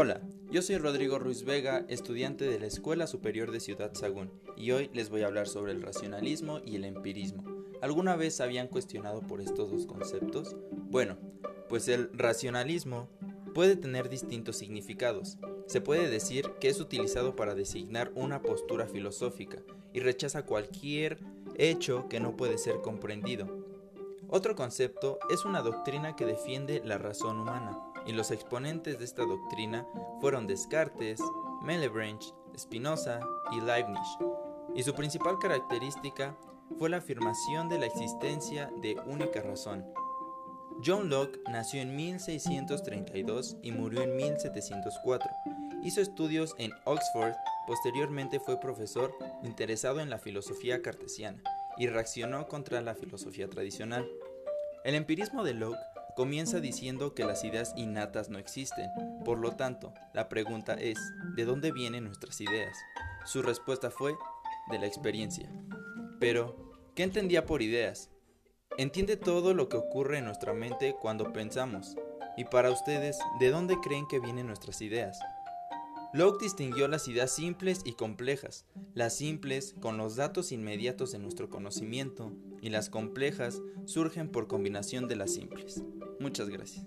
Hola, yo soy Rodrigo Ruiz Vega, estudiante de la Escuela Superior de Ciudad Sagún, y hoy les voy a hablar sobre el racionalismo y el empirismo. ¿Alguna vez habían cuestionado por estos dos conceptos? Bueno, pues el racionalismo puede tener distintos significados. Se puede decir que es utilizado para designar una postura filosófica y rechaza cualquier hecho que no puede ser comprendido. Otro concepto es una doctrina que defiende la razón humana y los exponentes de esta doctrina fueron Descartes, Malebranche, Spinoza y Leibniz, y su principal característica fue la afirmación de la existencia de única razón. John Locke nació en 1632 y murió en 1704. Hizo estudios en Oxford, posteriormente fue profesor interesado en la filosofía cartesiana y reaccionó contra la filosofía tradicional. El empirismo de Locke comienza diciendo que las ideas innatas no existen. Por lo tanto, la pregunta es, ¿de dónde vienen nuestras ideas? Su respuesta fue, de la experiencia. Pero, ¿qué entendía por ideas? Entiende todo lo que ocurre en nuestra mente cuando pensamos. Y para ustedes, ¿de dónde creen que vienen nuestras ideas? Locke distinguió las ideas simples y complejas, las simples con los datos inmediatos de nuestro conocimiento y las complejas surgen por combinación de las simples. Muchas gracias.